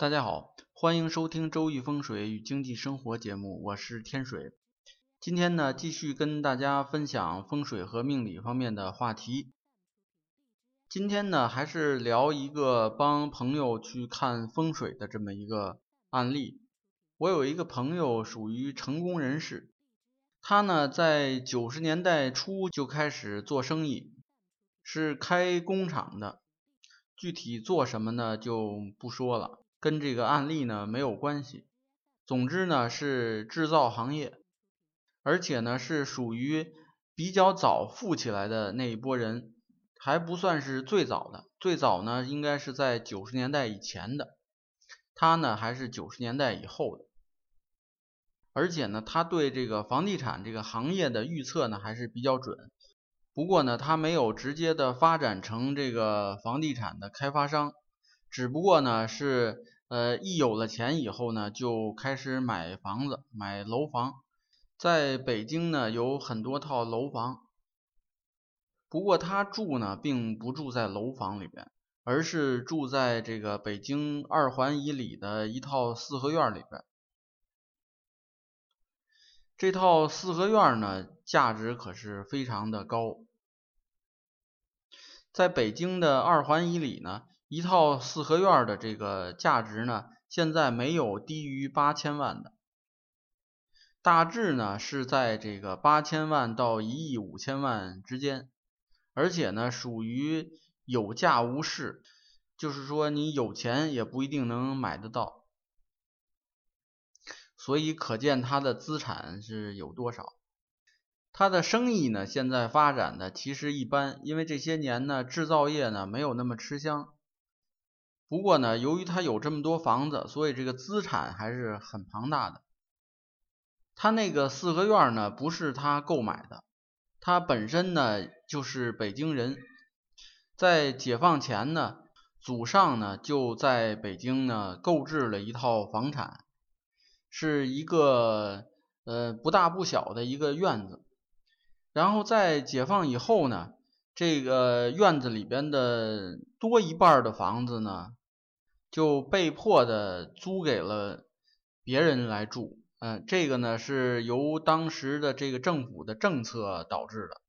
大家好，欢迎收听《周易风水与经济生活》节目，我是天水。今天呢，继续跟大家分享风水和命理方面的话题。今天呢，还是聊一个帮朋友去看风水的这么一个案例。我有一个朋友属于成功人士，他呢在九十年代初就开始做生意，是开工厂的。具体做什么呢，就不说了。跟这个案例呢没有关系，总之呢是制造行业，而且呢是属于比较早富起来的那一波人，还不算是最早的，最早呢应该是在九十年代以前的，他呢还是九十年代以后的，而且呢他对这个房地产这个行业的预测呢还是比较准，不过呢他没有直接的发展成这个房地产的开发商。只不过呢，是呃，一有了钱以后呢，就开始买房子，买楼房。在北京呢，有很多套楼房。不过他住呢，并不住在楼房里边，而是住在这个北京二环以里的一套四合院里边。这套四合院呢，价值可是非常的高。在北京的二环以里呢。一套四合院的这个价值呢，现在没有低于八千万的，大致呢是在这个八千万到一亿五千万之间，而且呢属于有价无市，就是说你有钱也不一定能买得到，所以可见他的资产是有多少。他的生意呢现在发展的其实一般，因为这些年呢制造业呢没有那么吃香。不过呢，由于他有这么多房子，所以这个资产还是很庞大的。他那个四合院呢，不是他购买的，他本身呢就是北京人，在解放前呢，祖上呢就在北京呢购置了一套房产，是一个呃不大不小的一个院子。然后在解放以后呢，这个院子里边的多一半的房子呢。就被迫的租给了别人来住，嗯，这个呢是由当时的这个政府的政策导致的。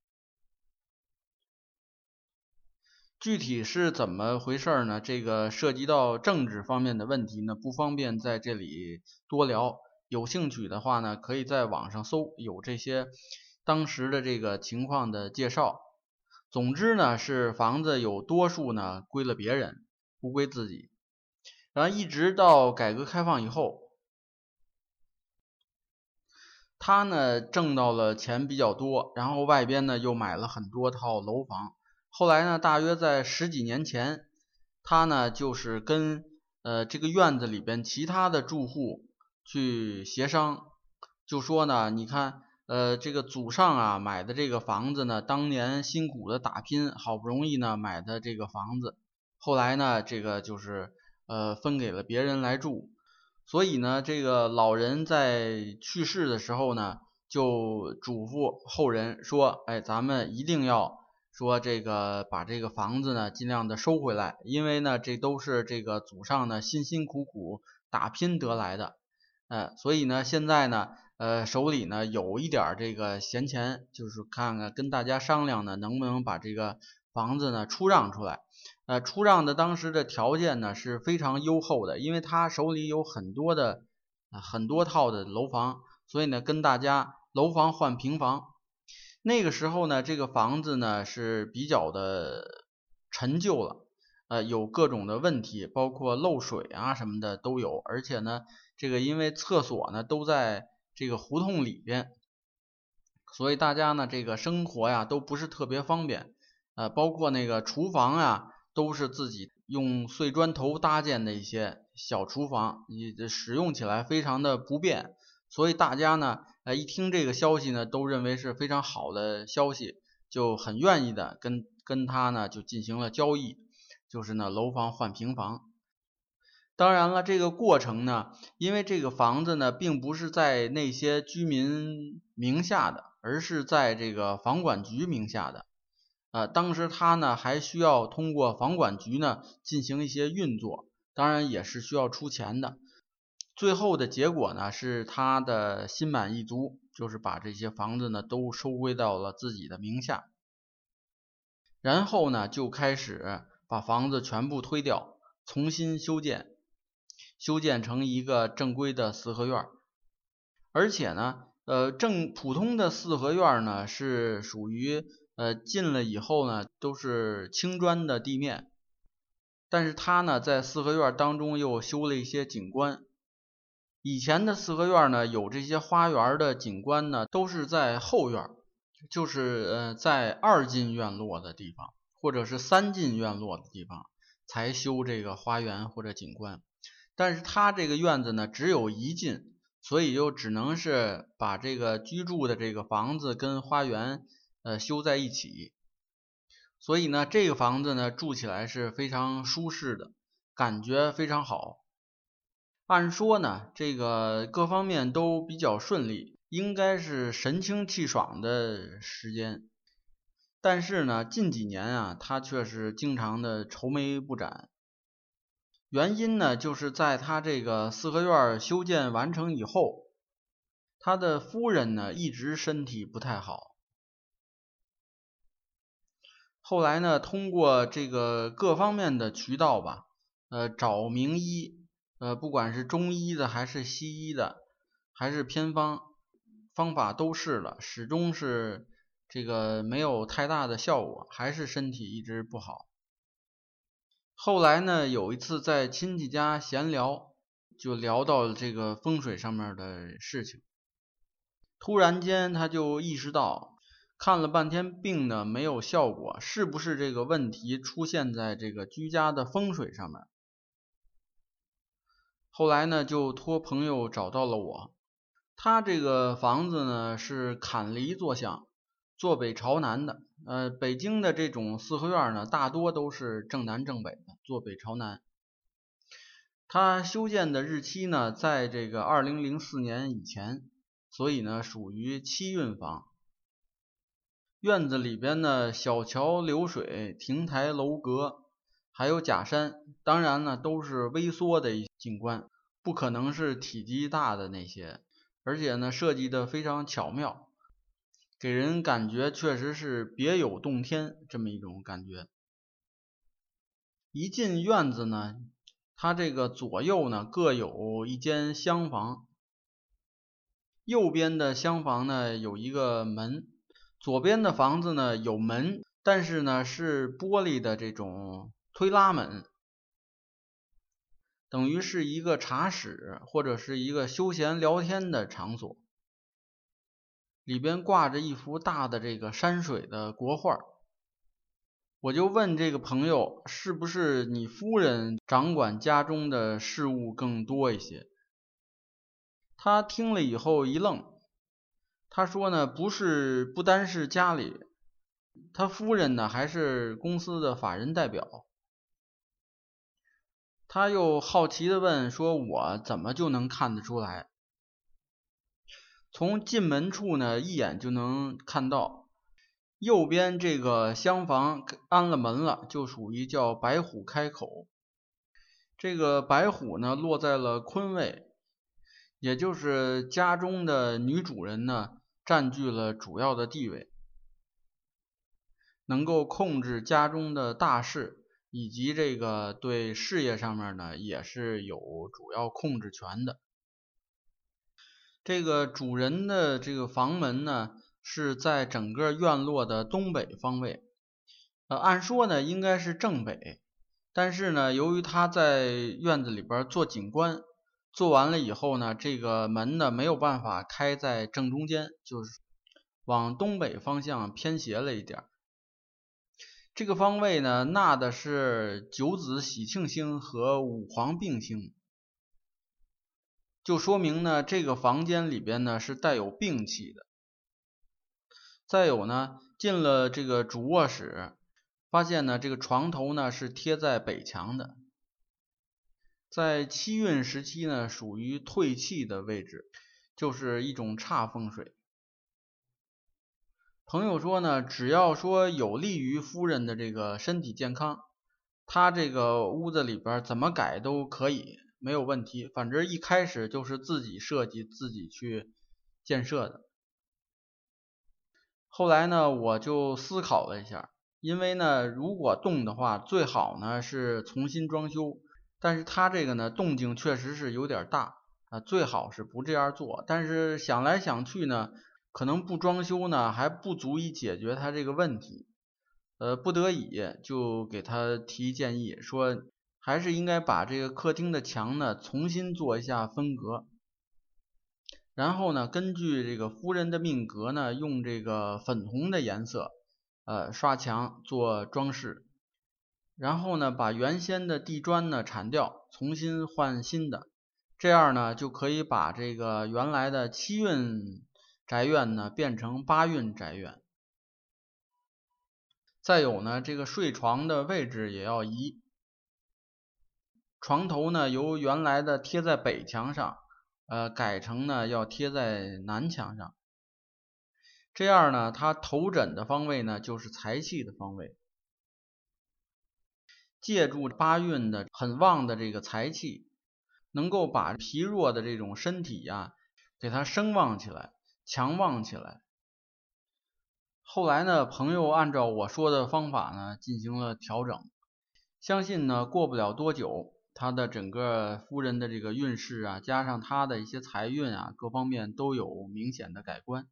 具体是怎么回事呢？这个涉及到政治方面的问题呢，不方便在这里多聊。有兴趣的话呢，可以在网上搜，有这些当时的这个情况的介绍。总之呢，是房子有多数呢归了别人，不归自己。然后一直到改革开放以后，他呢挣到了钱比较多，然后外边呢又买了很多套楼房。后来呢，大约在十几年前，他呢就是跟呃这个院子里边其他的住户去协商，就说呢，你看呃这个祖上啊买的这个房子呢，当年辛苦的打拼，好不容易呢买的这个房子，后来呢这个就是。呃，分给了别人来住，所以呢，这个老人在去世的时候呢，就嘱咐后人说：“哎，咱们一定要说这个把这个房子呢，尽量的收回来，因为呢，这都是这个祖上呢辛辛苦苦打拼得来的，呃，所以呢，现在呢，呃，手里呢有一点这个闲钱，就是看看跟大家商量呢，能不能把这个房子呢出让出来。”呃，出让的当时的条件呢是非常优厚的，因为他手里有很多的很多套的楼房，所以呢跟大家楼房换平房。那个时候呢，这个房子呢是比较的陈旧了，呃，有各种的问题，包括漏水啊什么的都有，而且呢，这个因为厕所呢都在这个胡同里边，所以大家呢这个生活呀都不是特别方便，呃，包括那个厨房呀。都是自己用碎砖头搭建的一些小厨房，你使用起来非常的不便，所以大家呢，呃，一听这个消息呢，都认为是非常好的消息，就很愿意的跟跟他呢就进行了交易，就是呢楼房换平房。当然了，这个过程呢，因为这个房子呢并不是在那些居民名下的，而是在这个房管局名下的。呃，当时他呢还需要通过房管局呢进行一些运作，当然也是需要出钱的。最后的结果呢，是他的心满意足，就是把这些房子呢都收归到了自己的名下。然后呢，就开始把房子全部推掉，重新修建，修建成一个正规的四合院。而且呢，呃，正普通的四合院呢是属于呃进了以后呢都是青砖的地面，但是他呢在四合院当中又修了一些景观。以前的四合院呢有这些花园的景观呢都是在后院。就是呃，在二进院落的地方，或者是三进院落的地方，才修这个花园或者景观。但是他这个院子呢，只有一进，所以就只能是把这个居住的这个房子跟花园呃修在一起。所以呢，这个房子呢住起来是非常舒适的，感觉非常好。按说呢，这个各方面都比较顺利。应该是神清气爽的时间，但是呢，近几年啊，他却是经常的愁眉不展。原因呢，就是在他这个四合院修建完成以后，他的夫人呢一直身体不太好。后来呢，通过这个各方面的渠道吧，呃，找名医，呃，不管是中医的还是西医的，还是偏方。方法都试了，始终是这个没有太大的效果，还是身体一直不好。后来呢，有一次在亲戚家闲聊，就聊到了这个风水上面的事情。突然间，他就意识到，看了半天病呢没有效果，是不是这个问题出现在这个居家的风水上面？后来呢，就托朋友找到了我。他这个房子呢是坎离坐向，坐北朝南的。呃，北京的这种四合院呢，大多都是正南正北的，坐北朝南。他修建的日期呢，在这个二零零四年以前，所以呢属于七运房。院子里边呢，小桥流水、亭台楼阁，还有假山，当然呢都是微缩的景观，不可能是体积大的那些。而且呢，设计的非常巧妙，给人感觉确实是别有洞天这么一种感觉。一进院子呢，它这个左右呢各有一间厢房，右边的厢房呢有一个门，左边的房子呢有门，但是呢是玻璃的这种推拉门。等于是一个茶室或者是一个休闲聊天的场所，里边挂着一幅大的这个山水的国画。我就问这个朋友，是不是你夫人掌管家中的事务更多一些？他听了以后一愣，他说呢，不是，不单是家里，他夫人呢还是公司的法人代表。他又好奇的问说：“我怎么就能看得出来？从进门处呢，一眼就能看到，右边这个厢房安了门了，就属于叫白虎开口。这个白虎呢，落在了坤位，也就是家中的女主人呢，占据了主要的地位，能够控制家中的大事。”以及这个对事业上面呢，也是有主要控制权的。这个主人的这个房门呢，是在整个院落的东北方位。呃，按说呢应该是正北，但是呢，由于他在院子里边做景观，做完了以后呢，这个门呢没有办法开在正中间，就是往东北方向偏斜了一点。这个方位呢，纳的是九子喜庆星和五黄并星，就说明呢，这个房间里边呢是带有病气的。再有呢，进了这个主卧室，发现呢，这个床头呢是贴在北墙的，在七运时期呢，属于退气的位置，就是一种差风水。朋友说呢，只要说有利于夫人的这个身体健康，他这个屋子里边怎么改都可以，没有问题。反正一开始就是自己设计、自己去建设的。后来呢，我就思考了一下，因为呢，如果动的话，最好呢是重新装修。但是他这个呢，动静确实是有点大啊，最好是不这样做。但是想来想去呢，可能不装修呢，还不足以解决他这个问题。呃，不得已就给他提建议，说还是应该把这个客厅的墙呢重新做一下分隔。然后呢，根据这个夫人的命格呢，用这个粉红的颜色，呃，刷墙做装饰。然后呢，把原先的地砖呢铲掉，重新换新的。这样呢，就可以把这个原来的七运宅院呢变成八运宅院。再有呢，这个睡床的位置也要移，床头呢由原来的贴在北墙上。呃，改成呢要贴在南墙上，这样呢，它头枕的方位呢就是财气的方位，借助八运的很旺的这个财气，能够把疲弱的这种身体呀，给它升旺起来，强旺起来。后来呢，朋友按照我说的方法呢进行了调整，相信呢过不了多久。他的整个夫人的这个运势啊，加上他的一些财运啊，各方面都有明显的改观。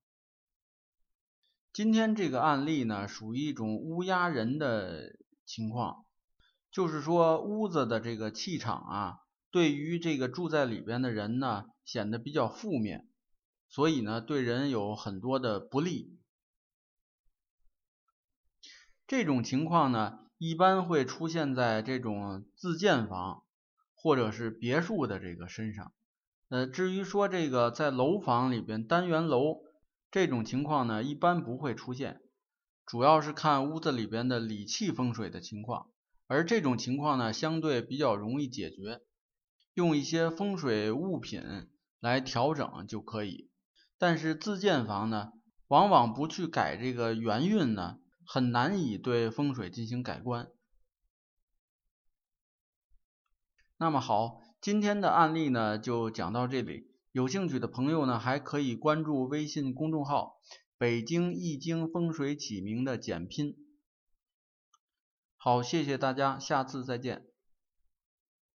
今天这个案例呢，属于一种乌鸦人的情况，就是说屋子的这个气场啊，对于这个住在里边的人呢，显得比较负面，所以呢，对人有很多的不利。这种情况呢，一般会出现在这种自建房。或者是别墅的这个身上，呃，至于说这个在楼房里边单元楼这种情况呢，一般不会出现，主要是看屋子里边的理气风水的情况，而这种情况呢，相对比较容易解决，用一些风水物品来调整就可以。但是自建房呢，往往不去改这个元运呢，很难以对风水进行改观。那么好，今天的案例呢就讲到这里。有兴趣的朋友呢，还可以关注微信公众号“北京易经风水起名”的简拼。好，谢谢大家，下次再见。